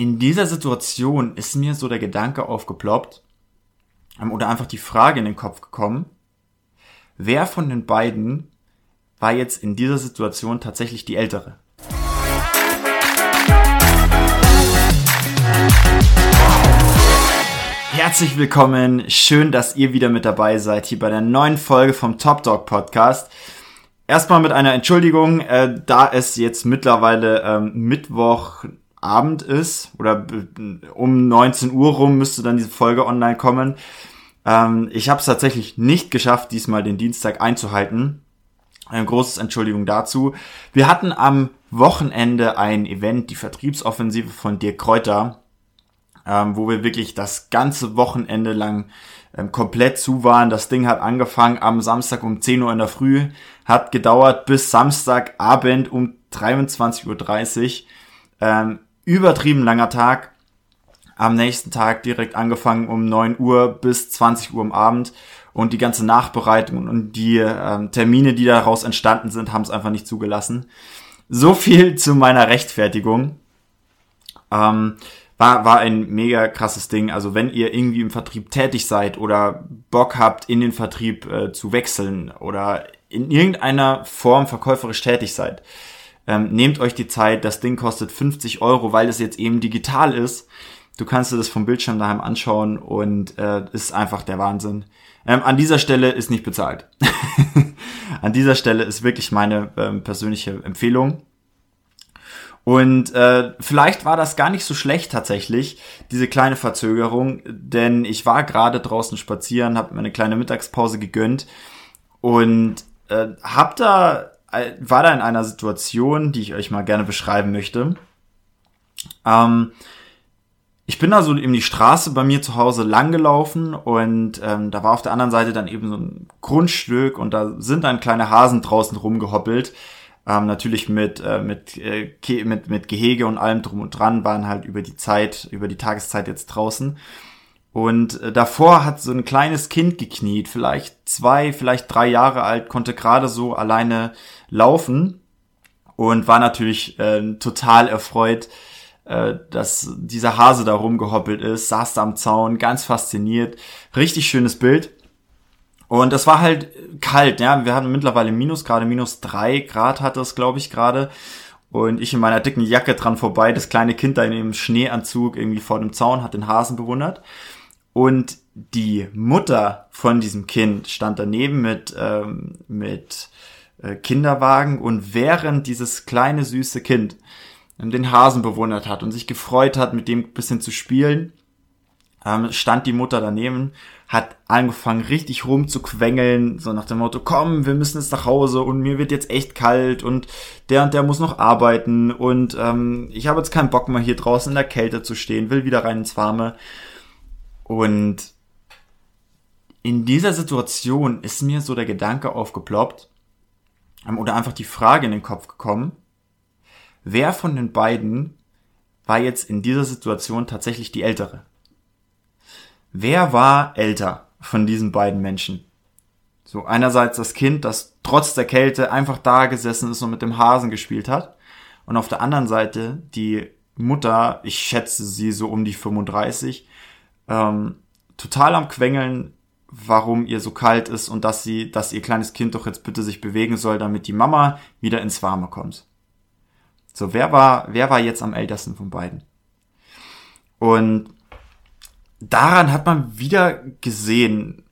in dieser Situation ist mir so der Gedanke aufgeploppt ähm, oder einfach die Frage in den Kopf gekommen, wer von den beiden war jetzt in dieser Situation tatsächlich die ältere? Herzlich willkommen, schön, dass ihr wieder mit dabei seid hier bei der neuen Folge vom Top Dog Podcast. Erstmal mit einer Entschuldigung, äh, da es jetzt mittlerweile ähm, Mittwochabend ist oder um 19 Uhr rum müsste dann diese Folge online kommen. Ähm, ich habe es tatsächlich nicht geschafft, diesmal den Dienstag einzuhalten. Ein großes Entschuldigung dazu. Wir hatten am Wochenende ein Event, die Vertriebsoffensive von Dirk Kräuter, ähm, wo wir wirklich das ganze Wochenende lang ähm, komplett zu waren. Das Ding hat angefangen am Samstag um 10 Uhr in der Früh, hat gedauert bis Samstagabend um 23.30 Uhr. Ähm, übertrieben langer Tag. Am nächsten Tag direkt angefangen um 9 Uhr bis 20 Uhr am Abend. Und die ganze Nachbereitung und die ähm, Termine, die daraus entstanden sind, haben es einfach nicht zugelassen. So viel zu meiner Rechtfertigung. Ähm, war, war ein mega krasses Ding. Also wenn ihr irgendwie im Vertrieb tätig seid oder Bock habt, in den Vertrieb äh, zu wechseln oder in irgendeiner Form verkäuferisch tätig seid, ähm, nehmt euch die Zeit. Das Ding kostet 50 Euro, weil es jetzt eben digital ist. Du kannst dir das vom Bildschirm daheim anschauen und äh, ist einfach der Wahnsinn. Ähm, an dieser Stelle ist nicht bezahlt. an dieser Stelle ist wirklich meine ähm, persönliche Empfehlung. Und äh, vielleicht war das gar nicht so schlecht tatsächlich, diese kleine Verzögerung, denn ich war gerade draußen spazieren, habe mir eine kleine Mittagspause gegönnt und äh, hab da war da in einer Situation, die ich euch mal gerne beschreiben möchte. Ähm, ich bin da so in die Straße bei mir zu Hause langgelaufen und ähm, da war auf der anderen Seite dann eben so ein Grundstück und da sind dann kleine Hasen draußen rumgehoppelt ähm, natürlich mit, äh, mit, äh, mit, mit Gehege und allem drum und dran, waren halt über die Zeit, über die Tageszeit jetzt draußen. Und äh, davor hat so ein kleines Kind gekniet, vielleicht zwei, vielleicht drei Jahre alt, konnte gerade so alleine laufen und war natürlich äh, total erfreut, äh, dass dieser Hase da rumgehoppelt ist, saß da am Zaun, ganz fasziniert. Richtig schönes Bild. Und es war halt kalt, ja. Wir hatten mittlerweile Minus, gerade minus drei Grad hatte es, glaube ich, gerade. Und ich in meiner dicken Jacke dran vorbei, das kleine Kind da in dem Schneeanzug irgendwie vor dem Zaun hat den Hasen bewundert. Und die Mutter von diesem Kind stand daneben mit, ähm, mit äh, Kinderwagen und während dieses kleine süße Kind den Hasen bewundert hat und sich gefreut hat, mit dem bisschen zu spielen, ähm, stand die Mutter daneben, hat angefangen richtig rumzuquengeln, so nach dem Motto, komm, wir müssen jetzt nach Hause und mir wird jetzt echt kalt und der und der muss noch arbeiten und ähm, ich habe jetzt keinen Bock mehr hier draußen in der Kälte zu stehen, will wieder rein ins Warme. Und in dieser Situation ist mir so der Gedanke aufgeploppt ähm, oder einfach die Frage in den Kopf gekommen, wer von den beiden war jetzt in dieser Situation tatsächlich die ältere? Wer war älter von diesen beiden Menschen? So einerseits das Kind, das trotz der Kälte einfach da gesessen ist und mit dem Hasen gespielt hat. Und auf der anderen Seite die Mutter, ich schätze sie so um die 35, ähm, total am Quengeln, warum ihr so kalt ist und dass sie, dass ihr kleines Kind doch jetzt bitte sich bewegen soll, damit die Mama wieder ins Warme kommt. So, wer war, wer war jetzt am ältesten von beiden? Und daran hat man wieder gesehen,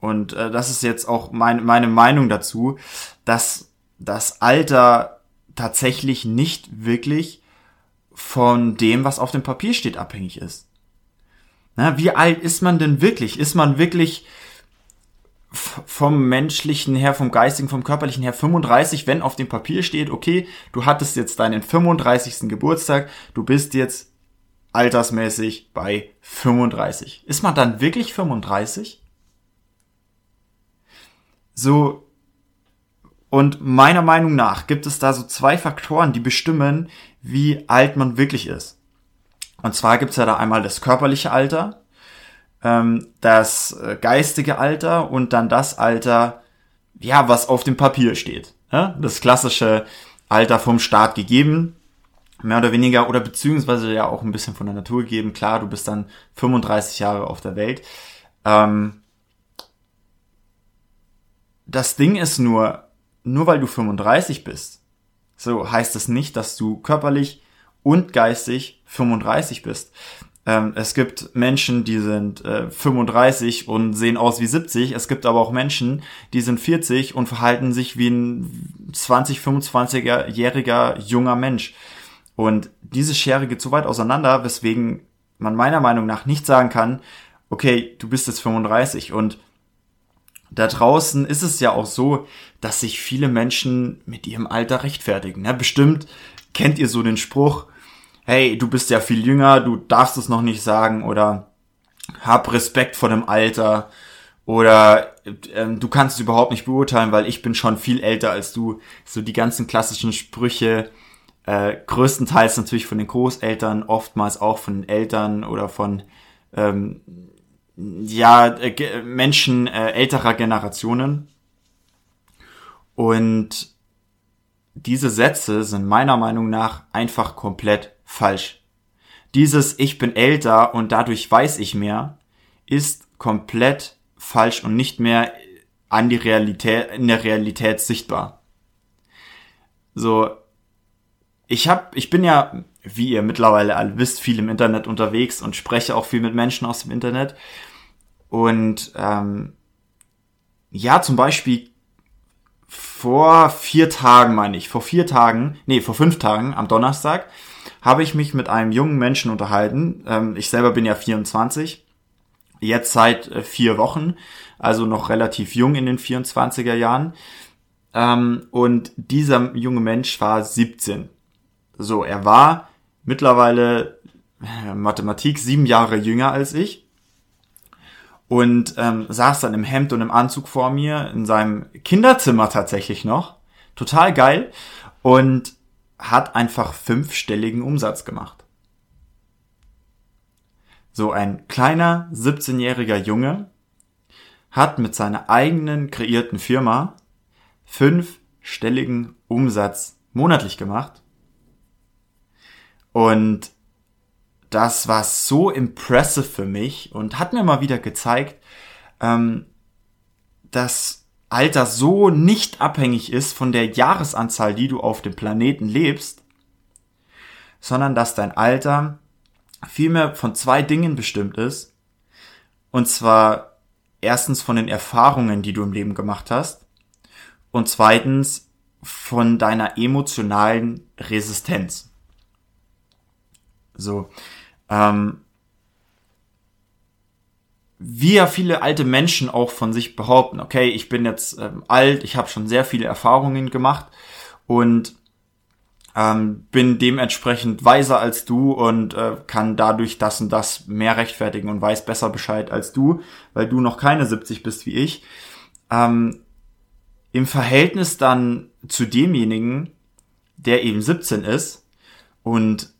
und äh, das ist jetzt auch mein, meine Meinung dazu, dass das Alter tatsächlich nicht wirklich von dem, was auf dem Papier steht, abhängig ist. Na, wie alt ist man denn wirklich? Ist man wirklich vom menschlichen her, vom geistigen, vom körperlichen her 35, wenn auf dem Papier steht, okay, du hattest jetzt deinen 35. Geburtstag, du bist jetzt altersmäßig bei 35. Ist man dann wirklich 35? So, und meiner Meinung nach gibt es da so zwei Faktoren, die bestimmen, wie alt man wirklich ist. Und zwar gibt's ja da einmal das körperliche Alter, ähm, das äh, geistige Alter und dann das Alter, ja, was auf dem Papier steht. Das klassische Alter vom Staat gegeben, mehr oder weniger oder beziehungsweise ja auch ein bisschen von der Natur gegeben. Klar, du bist dann 35 Jahre auf der Welt. Ähm, das Ding ist nur, nur weil du 35 bist, so heißt es nicht, dass du körperlich und geistig 35 bist. Ähm, es gibt Menschen, die sind äh, 35 und sehen aus wie 70. Es gibt aber auch Menschen, die sind 40 und verhalten sich wie ein 20, 25-jähriger junger Mensch. Und diese Schere geht so weit auseinander, weswegen man meiner Meinung nach nicht sagen kann, okay, du bist jetzt 35 und da draußen ist es ja auch so, dass sich viele Menschen mit ihrem Alter rechtfertigen. Ja, bestimmt kennt ihr so den Spruch, hey, du bist ja viel jünger, du darfst es noch nicht sagen oder hab Respekt vor dem Alter oder äh, du kannst es überhaupt nicht beurteilen, weil ich bin schon viel älter als du. So die ganzen klassischen Sprüche, äh, größtenteils natürlich von den Großeltern, oftmals auch von den Eltern oder von ähm, ja äh, Menschen äh, älterer Generationen. Und diese Sätze sind meiner Meinung nach einfach komplett falsch. Dieses Ich bin älter und dadurch weiß ich mehr ist komplett falsch und nicht mehr an die Realität, in der Realität sichtbar. So, ich hab, ich bin ja, wie ihr mittlerweile alle wisst, viel im Internet unterwegs und spreche auch viel mit Menschen aus dem Internet. Und ähm, ja, zum Beispiel vor vier Tagen, meine ich, vor vier Tagen, nee, vor fünf Tagen, am Donnerstag, habe ich mich mit einem jungen Menschen unterhalten. Ähm, ich selber bin ja 24, jetzt seit äh, vier Wochen, also noch relativ jung in den 24er Jahren. Ähm, und dieser junge Mensch war 17. So, er war mittlerweile äh, Mathematik sieben Jahre jünger als ich und ähm, saß dann im Hemd und im Anzug vor mir in seinem Kinderzimmer tatsächlich noch. Total geil. Und hat einfach fünfstelligen Umsatz gemacht. So ein kleiner 17-jähriger Junge hat mit seiner eigenen kreierten Firma fünfstelligen Umsatz monatlich gemacht. Und das war so impressive für mich und hat mir mal wieder gezeigt, ähm, dass Alter so nicht abhängig ist von der Jahresanzahl, die du auf dem Planeten lebst, sondern dass dein Alter vielmehr von zwei Dingen bestimmt ist. Und zwar erstens von den Erfahrungen, die du im Leben gemacht hast. Und zweitens von deiner emotionalen Resistenz. So. Ähm, wie ja viele alte Menschen auch von sich behaupten, okay, ich bin jetzt ähm, alt, ich habe schon sehr viele Erfahrungen gemacht und ähm, bin dementsprechend weiser als du und äh, kann dadurch das und das mehr rechtfertigen und weiß besser Bescheid als du, weil du noch keine 70 bist wie ich. Ähm, Im Verhältnis dann zu demjenigen, der eben 17 ist und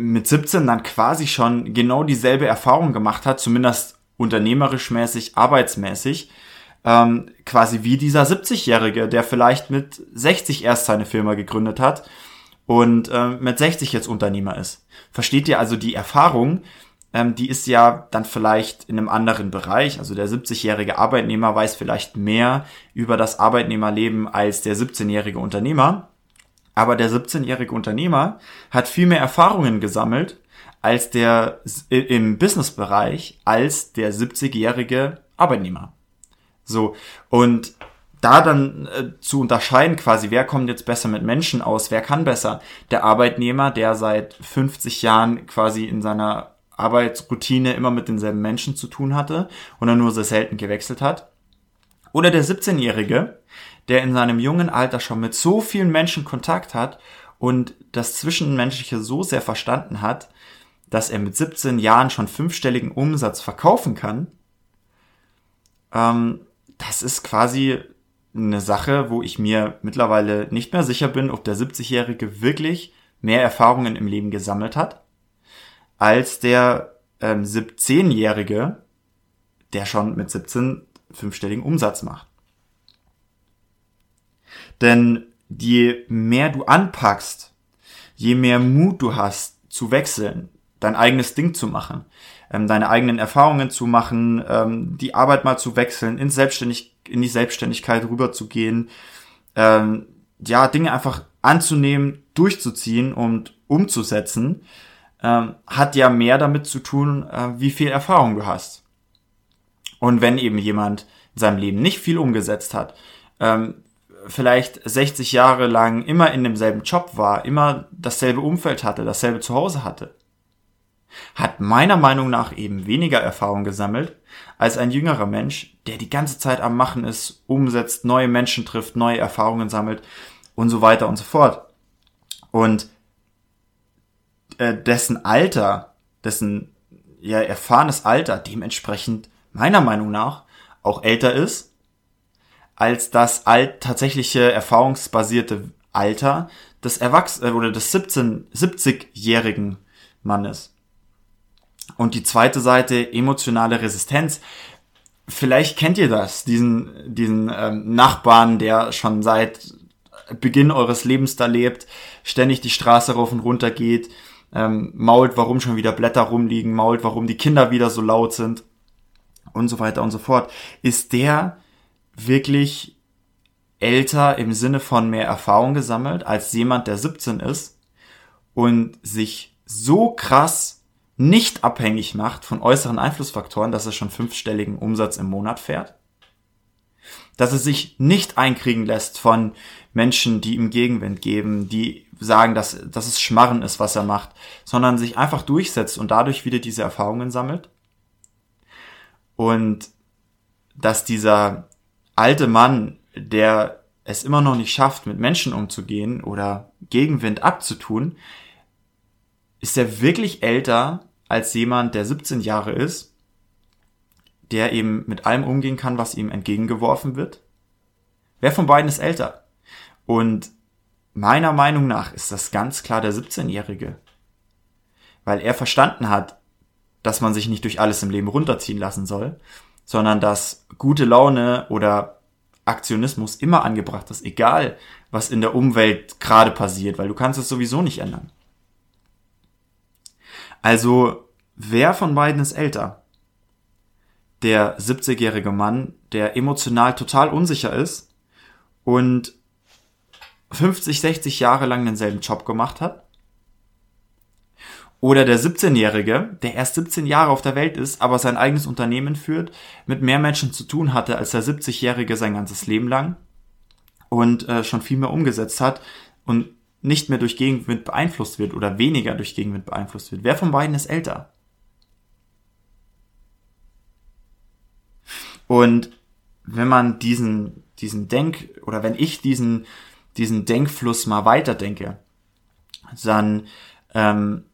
mit 17 dann quasi schon genau dieselbe Erfahrung gemacht hat, zumindest unternehmerisch mäßig, arbeitsmäßig, ähm, quasi wie dieser 70-Jährige, der vielleicht mit 60 erst seine Firma gegründet hat und äh, mit 60 jetzt Unternehmer ist. Versteht ihr also die Erfahrung? Ähm, die ist ja dann vielleicht in einem anderen Bereich. Also der 70-jährige Arbeitnehmer weiß vielleicht mehr über das Arbeitnehmerleben als der 17-jährige Unternehmer. Aber der 17-jährige Unternehmer hat viel mehr Erfahrungen gesammelt als der im Businessbereich als der 70-jährige Arbeitnehmer. So und da dann äh, zu unterscheiden quasi, wer kommt jetzt besser mit Menschen aus, wer kann besser? Der Arbeitnehmer, der seit 50 Jahren quasi in seiner Arbeitsroutine immer mit denselben Menschen zu tun hatte und er nur sehr selten gewechselt hat. Oder der 17-Jährige, der in seinem jungen Alter schon mit so vielen Menschen Kontakt hat und das Zwischenmenschliche so sehr verstanden hat, dass er mit 17 Jahren schon fünfstelligen Umsatz verkaufen kann, ähm, das ist quasi eine Sache, wo ich mir mittlerweile nicht mehr sicher bin, ob der 70-Jährige wirklich mehr Erfahrungen im Leben gesammelt hat, als der ähm, 17-Jährige, der schon mit 17 fünfstelligen Umsatz macht. Denn je mehr du anpackst, je mehr Mut du hast zu wechseln, dein eigenes Ding zu machen, ähm, deine eigenen Erfahrungen zu machen, ähm, die Arbeit mal zu wechseln, in, Selbstständig in die Selbstständigkeit rüberzugehen, ähm, ja, Dinge einfach anzunehmen, durchzuziehen und umzusetzen, ähm, hat ja mehr damit zu tun, äh, wie viel Erfahrung du hast. Und wenn eben jemand in seinem Leben nicht viel umgesetzt hat, ähm, vielleicht 60 Jahre lang immer in demselben Job war, immer dasselbe Umfeld hatte, dasselbe Zuhause hatte, hat meiner Meinung nach eben weniger Erfahrung gesammelt als ein jüngerer Mensch, der die ganze Zeit am Machen ist, umsetzt, neue Menschen trifft, neue Erfahrungen sammelt und so weiter und so fort. Und äh, dessen Alter, dessen ja erfahrenes Alter dementsprechend meiner Meinung nach auch älter ist als das alt tatsächliche erfahrungsbasierte Alter des Erwachs äh, oder des 17 70-jährigen Mannes. Und die zweite Seite emotionale Resistenz. Vielleicht kennt ihr das, diesen diesen ähm, Nachbarn, der schon seit Beginn eures Lebens da lebt, ständig die Straße rauf und runter geht, ähm, mault, warum schon wieder Blätter rumliegen, mault, warum die Kinder wieder so laut sind und so weiter und so fort. Ist der wirklich älter im Sinne von mehr Erfahrung gesammelt als jemand, der 17 ist und sich so krass nicht abhängig macht von äußeren Einflussfaktoren, dass er schon fünfstelligen Umsatz im Monat fährt? Dass er sich nicht einkriegen lässt von Menschen, die ihm Gegenwind geben, die sagen, dass, dass es Schmarren ist, was er macht, sondern sich einfach durchsetzt und dadurch wieder diese Erfahrungen sammelt? Und dass dieser alte Mann, der es immer noch nicht schafft, mit Menschen umzugehen oder Gegenwind abzutun, ist er wirklich älter als jemand, der 17 Jahre ist, der eben mit allem umgehen kann, was ihm entgegengeworfen wird? Wer von beiden ist älter? Und meiner Meinung nach ist das ganz klar der 17-Jährige. Weil er verstanden hat, dass man sich nicht durch alles im Leben runterziehen lassen soll, sondern dass gute Laune oder Aktionismus immer angebracht ist, egal was in der Umwelt gerade passiert, weil du kannst es sowieso nicht ändern. Also, wer von beiden ist älter? Der 70-jährige Mann, der emotional total unsicher ist und 50, 60 Jahre lang denselben Job gemacht hat? Oder der 17-Jährige, der erst 17 Jahre auf der Welt ist, aber sein eigenes Unternehmen führt, mit mehr Menschen zu tun hatte als der 70-Jährige sein ganzes Leben lang und äh, schon viel mehr umgesetzt hat und nicht mehr durch Gegenwind beeinflusst wird oder weniger durch Gegenwind beeinflusst wird. Wer von beiden ist älter? Und wenn man diesen, diesen Denk, oder wenn ich diesen, diesen Denkfluss mal weiterdenke, dann ähm,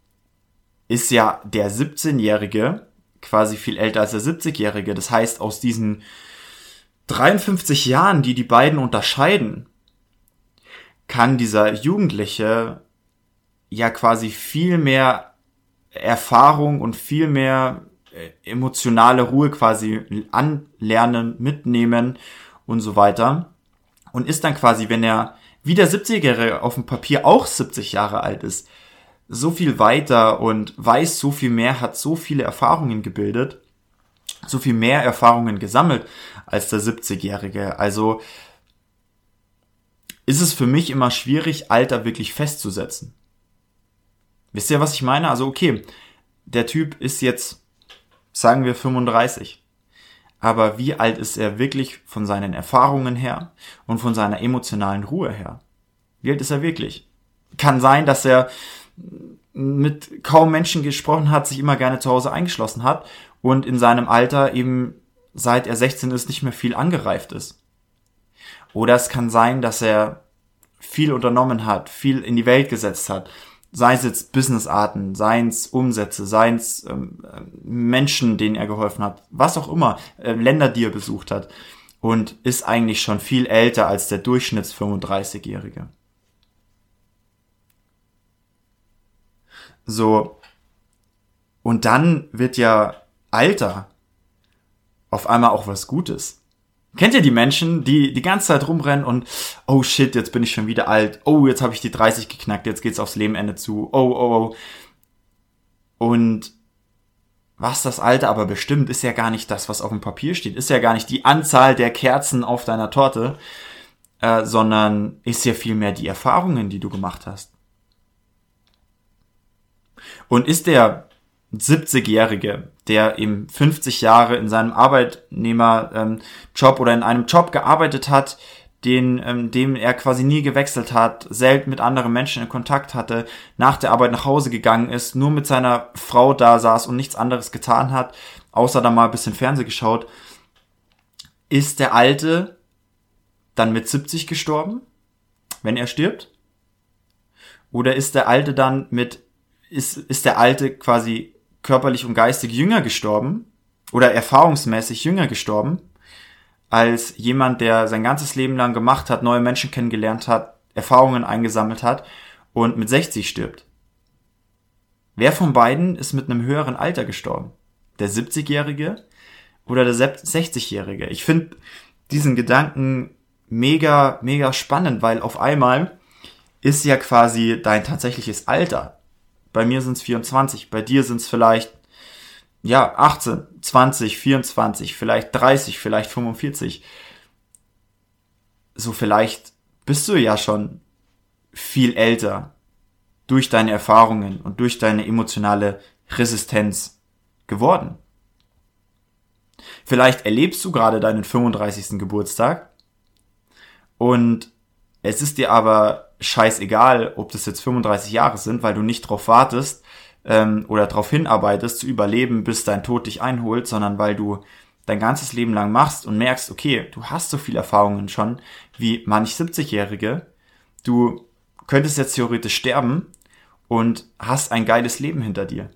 ist ja der 17-Jährige quasi viel älter als der 70-Jährige. Das heißt, aus diesen 53 Jahren, die die beiden unterscheiden, kann dieser Jugendliche ja quasi viel mehr Erfahrung und viel mehr äh, emotionale Ruhe quasi anlernen, mitnehmen und so weiter. Und ist dann quasi, wenn er wie der 70-Jährige auf dem Papier auch 70 Jahre alt ist, so viel weiter und weiß so viel mehr, hat so viele Erfahrungen gebildet, so viel mehr Erfahrungen gesammelt als der 70-Jährige. Also ist es für mich immer schwierig, Alter wirklich festzusetzen. Wisst ihr, was ich meine? Also okay, der Typ ist jetzt, sagen wir 35. Aber wie alt ist er wirklich von seinen Erfahrungen her und von seiner emotionalen Ruhe her? Wie alt ist er wirklich? Kann sein, dass er mit kaum Menschen gesprochen hat, sich immer gerne zu Hause eingeschlossen hat und in seinem Alter eben seit er 16 ist nicht mehr viel angereift ist. Oder es kann sein, dass er viel unternommen hat, viel in die Welt gesetzt hat, sei es jetzt Businessarten, seien es Umsätze, seien es ähm, Menschen, denen er geholfen hat, was auch immer, äh, Länder, die er besucht hat und ist eigentlich schon viel älter als der Durchschnitts 35-Jährige. So. Und dann wird ja Alter auf einmal auch was Gutes. Kennt ihr die Menschen, die die ganze Zeit rumrennen und oh shit, jetzt bin ich schon wieder alt. Oh, jetzt habe ich die 30 geknackt, jetzt geht's aufs Lebenende zu. Oh, oh, oh. Und was das Alter aber bestimmt, ist ja gar nicht das, was auf dem Papier steht, ist ja gar nicht die Anzahl der Kerzen auf deiner Torte, äh, sondern ist ja vielmehr die Erfahrungen, die du gemacht hast. Und ist der 70-Jährige, der eben 50 Jahre in seinem Arbeitnehmerjob oder in einem Job gearbeitet hat, den, ähm, dem er quasi nie gewechselt hat, selten mit anderen Menschen in Kontakt hatte, nach der Arbeit nach Hause gegangen ist, nur mit seiner Frau da saß und nichts anderes getan hat, außer da mal ein bisschen Fernseh geschaut, ist der Alte dann mit 70 gestorben, wenn er stirbt? Oder ist der Alte dann mit, ist, ist der Alte quasi körperlich und geistig jünger gestorben? Oder erfahrungsmäßig jünger gestorben? als jemand, der sein ganzes Leben lang gemacht hat, neue Menschen kennengelernt hat, Erfahrungen eingesammelt hat und mit 60 stirbt. Wer von beiden ist mit einem höheren Alter gestorben? Der 70-Jährige oder der 60-Jährige? Ich finde diesen Gedanken mega, mega spannend, weil auf einmal ist ja quasi dein tatsächliches Alter. Bei mir sind es 24, bei dir sind es vielleicht ja, 18, 20, 24, vielleicht 30, vielleicht 45. So vielleicht bist du ja schon viel älter durch deine Erfahrungen und durch deine emotionale Resistenz geworden. Vielleicht erlebst du gerade deinen 35. Geburtstag und es ist dir aber scheißegal, ob das jetzt 35 Jahre sind, weil du nicht drauf wartest, ähm, oder darauf hinarbeitest, zu überleben, bis dein Tod dich einholt, sondern weil du dein ganzes Leben lang machst und merkst, okay, du hast so viele Erfahrungen schon wie manch 70-Jährige, du könntest jetzt theoretisch sterben und hast ein geiles Leben hinter dir.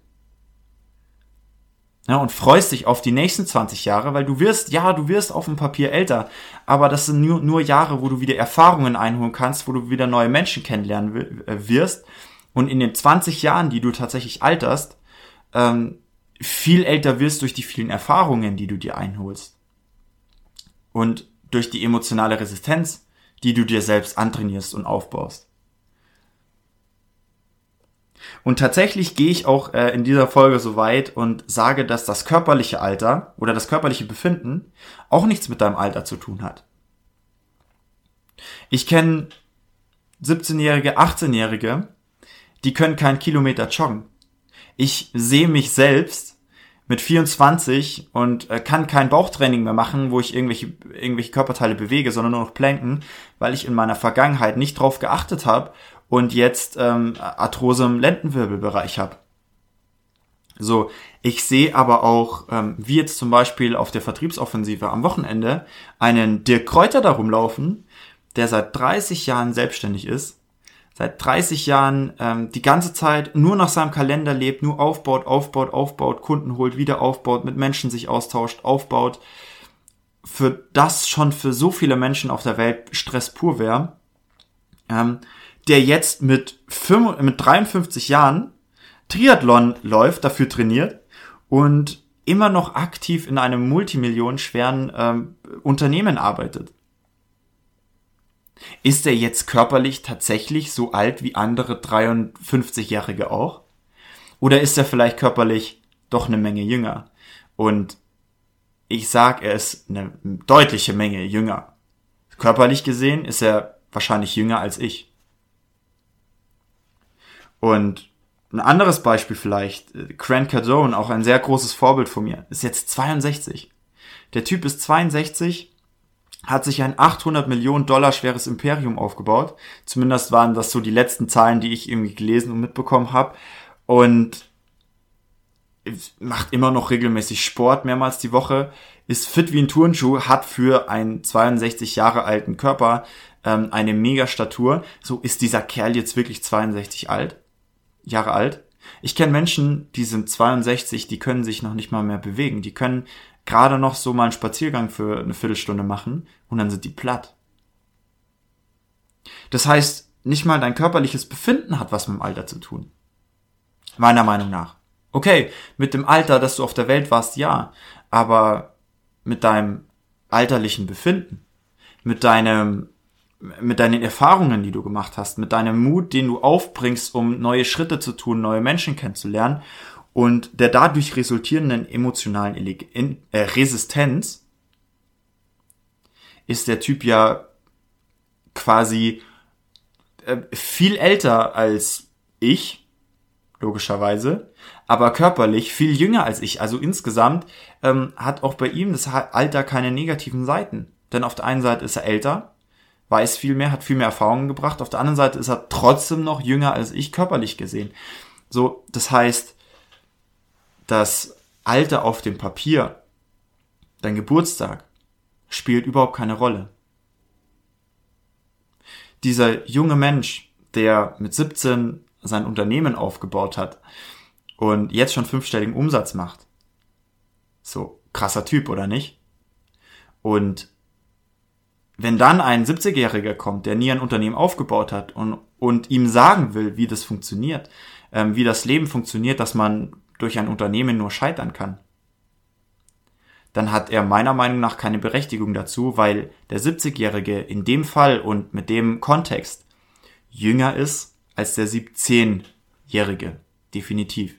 Ja, und freust dich auf die nächsten 20 Jahre, weil du wirst, ja, du wirst auf dem Papier älter, aber das sind nur, nur Jahre, wo du wieder Erfahrungen einholen kannst, wo du wieder neue Menschen kennenlernen äh, wirst und in den 20 Jahren, die du tatsächlich alterst, ähm, viel älter wirst durch die vielen Erfahrungen, die du dir einholst. Und durch die emotionale Resistenz, die du dir selbst antrainierst und aufbaust. Und tatsächlich gehe ich auch äh, in dieser Folge so weit und sage, dass das körperliche Alter oder das körperliche Befinden auch nichts mit deinem Alter zu tun hat. Ich kenne 17-Jährige, 18-Jährige, die können keinen Kilometer joggen. Ich sehe mich selbst mit 24 und äh, kann kein Bauchtraining mehr machen, wo ich irgendwelche, irgendwelche Körperteile bewege, sondern nur noch planken, weil ich in meiner Vergangenheit nicht drauf geachtet habe und jetzt ähm, Arthrose im Lendenwirbelbereich habe. So, ich sehe aber auch, ähm, wie jetzt zum Beispiel auf der Vertriebsoffensive am Wochenende, einen Dirk Kräuter darum laufen, der seit 30 Jahren selbstständig ist seit 30 Jahren ähm, die ganze Zeit nur nach seinem Kalender lebt, nur aufbaut, aufbaut, aufbaut, Kunden holt, wieder aufbaut, mit Menschen sich austauscht, aufbaut, für das schon für so viele Menschen auf der Welt Stress pur wäre, ähm, der jetzt mit, 5, mit 53 Jahren Triathlon läuft, dafür trainiert und immer noch aktiv in einem multimillionenschweren ähm, Unternehmen arbeitet. Ist er jetzt körperlich tatsächlich so alt wie andere 53-Jährige auch? Oder ist er vielleicht körperlich doch eine Menge jünger? Und ich sag, er ist eine deutliche Menge jünger. Körperlich gesehen ist er wahrscheinlich jünger als ich. Und ein anderes Beispiel vielleicht, Grant Cardone, auch ein sehr großes Vorbild von mir, ist jetzt 62. Der Typ ist 62 hat sich ein 800 Millionen Dollar schweres Imperium aufgebaut. Zumindest waren das so die letzten Zahlen, die ich irgendwie gelesen und mitbekommen habe. Und macht immer noch regelmäßig Sport mehrmals die Woche, ist fit wie ein Turnschuh, hat für einen 62 Jahre alten Körper ähm, eine Megastatur. So ist dieser Kerl jetzt wirklich 62 alt, Jahre alt. Ich kenne Menschen, die sind 62, die können sich noch nicht mal mehr bewegen. Die können gerade noch so mal einen Spaziergang für eine Viertelstunde machen und dann sind die platt. Das heißt, nicht mal dein körperliches Befinden hat was mit dem Alter zu tun. Meiner Meinung nach. Okay, mit dem Alter, dass du auf der Welt warst, ja, aber mit deinem alterlichen Befinden, mit deinem, mit deinen Erfahrungen, die du gemacht hast, mit deinem Mut, den du aufbringst, um neue Schritte zu tun, neue Menschen kennenzulernen und der dadurch resultierenden emotionalen äh, Resistenz ist der Typ ja quasi äh, viel älter als ich, logischerweise, aber körperlich viel jünger als ich. Also insgesamt ähm, hat auch bei ihm das Alter keine negativen Seiten. Denn auf der einen Seite ist er älter, weiß viel mehr, hat viel mehr Erfahrungen gebracht. Auf der anderen Seite ist er trotzdem noch jünger als ich, körperlich gesehen. So, das heißt, das Alter auf dem Papier, dein Geburtstag, spielt überhaupt keine Rolle. Dieser junge Mensch, der mit 17 sein Unternehmen aufgebaut hat und jetzt schon fünfstelligen Umsatz macht. So, krasser Typ, oder nicht? Und wenn dann ein 70-Jähriger kommt, der nie ein Unternehmen aufgebaut hat und, und ihm sagen will, wie das funktioniert, ähm, wie das Leben funktioniert, dass man durch ein Unternehmen nur scheitern kann, dann hat er meiner Meinung nach keine Berechtigung dazu, weil der 70-Jährige in dem Fall und mit dem Kontext jünger ist als der 17-Jährige. Definitiv.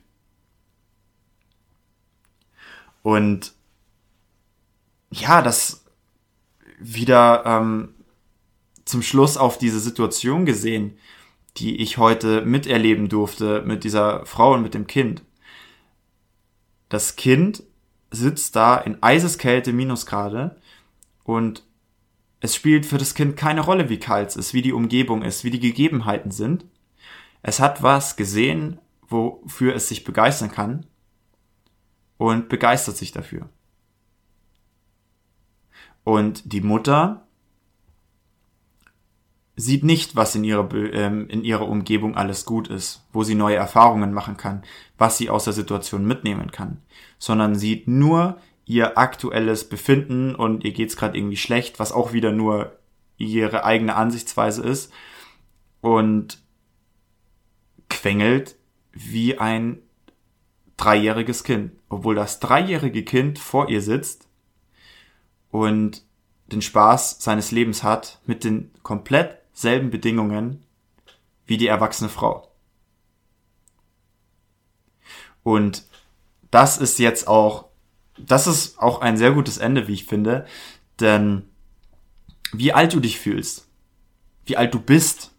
Und ja, das wieder ähm, zum Schluss auf diese Situation gesehen, die ich heute miterleben durfte mit dieser Frau und mit dem Kind. Das Kind sitzt da in Eiseskälte, Minusgrade und es spielt für das Kind keine Rolle, wie kalt es ist, wie die Umgebung ist, wie die Gegebenheiten sind. Es hat was gesehen, wofür es sich begeistern kann und begeistert sich dafür. Und die Mutter sieht nicht, was in ihrer, ähm, in ihrer Umgebung alles gut ist, wo sie neue Erfahrungen machen kann, was sie aus der Situation mitnehmen kann, sondern sieht nur ihr aktuelles Befinden und ihr geht's gerade irgendwie schlecht, was auch wieder nur ihre eigene Ansichtsweise ist und quengelt wie ein dreijähriges Kind, obwohl das dreijährige Kind vor ihr sitzt und den Spaß seines Lebens hat mit den komplett selben Bedingungen wie die erwachsene Frau. Und das ist jetzt auch, das ist auch ein sehr gutes Ende, wie ich finde, denn wie alt du dich fühlst, wie alt du bist,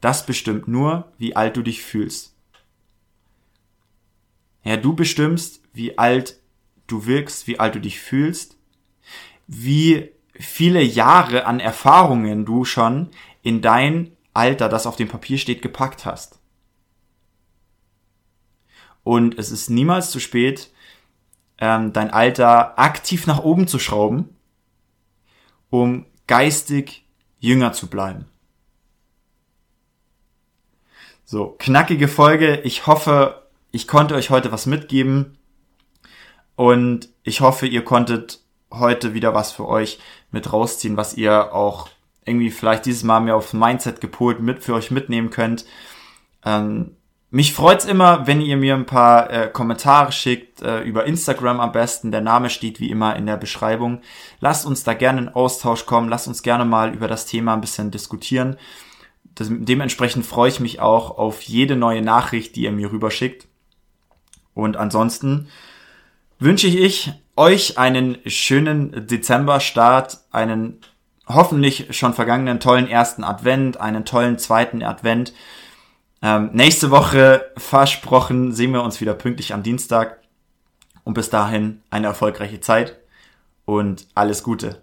das bestimmt nur, wie alt du dich fühlst. Ja, du bestimmst, wie alt du wirkst, wie alt du dich fühlst, wie viele Jahre an Erfahrungen du schon in dein Alter, das auf dem Papier steht, gepackt hast. Und es ist niemals zu spät, ähm, dein Alter aktiv nach oben zu schrauben, um geistig jünger zu bleiben. So, knackige Folge. Ich hoffe, ich konnte euch heute was mitgeben. Und ich hoffe, ihr konntet heute wieder was für euch mit rausziehen, was ihr auch irgendwie vielleicht dieses Mal mehr aufs Mindset gepolt mit für euch mitnehmen könnt. Ähm, mich freut's immer, wenn ihr mir ein paar äh, Kommentare schickt, äh, über Instagram am besten. Der Name steht wie immer in der Beschreibung. Lasst uns da gerne in Austausch kommen. Lasst uns gerne mal über das Thema ein bisschen diskutieren. Das, dementsprechend freue ich mich auch auf jede neue Nachricht, die ihr mir rüberschickt. Und ansonsten wünsche ich euch einen schönen Dezemberstart, einen hoffentlich schon vergangenen tollen ersten Advent, einen tollen zweiten Advent. Ähm, nächste Woche versprochen sehen wir uns wieder pünktlich am Dienstag. Und bis dahin eine erfolgreiche Zeit und alles Gute.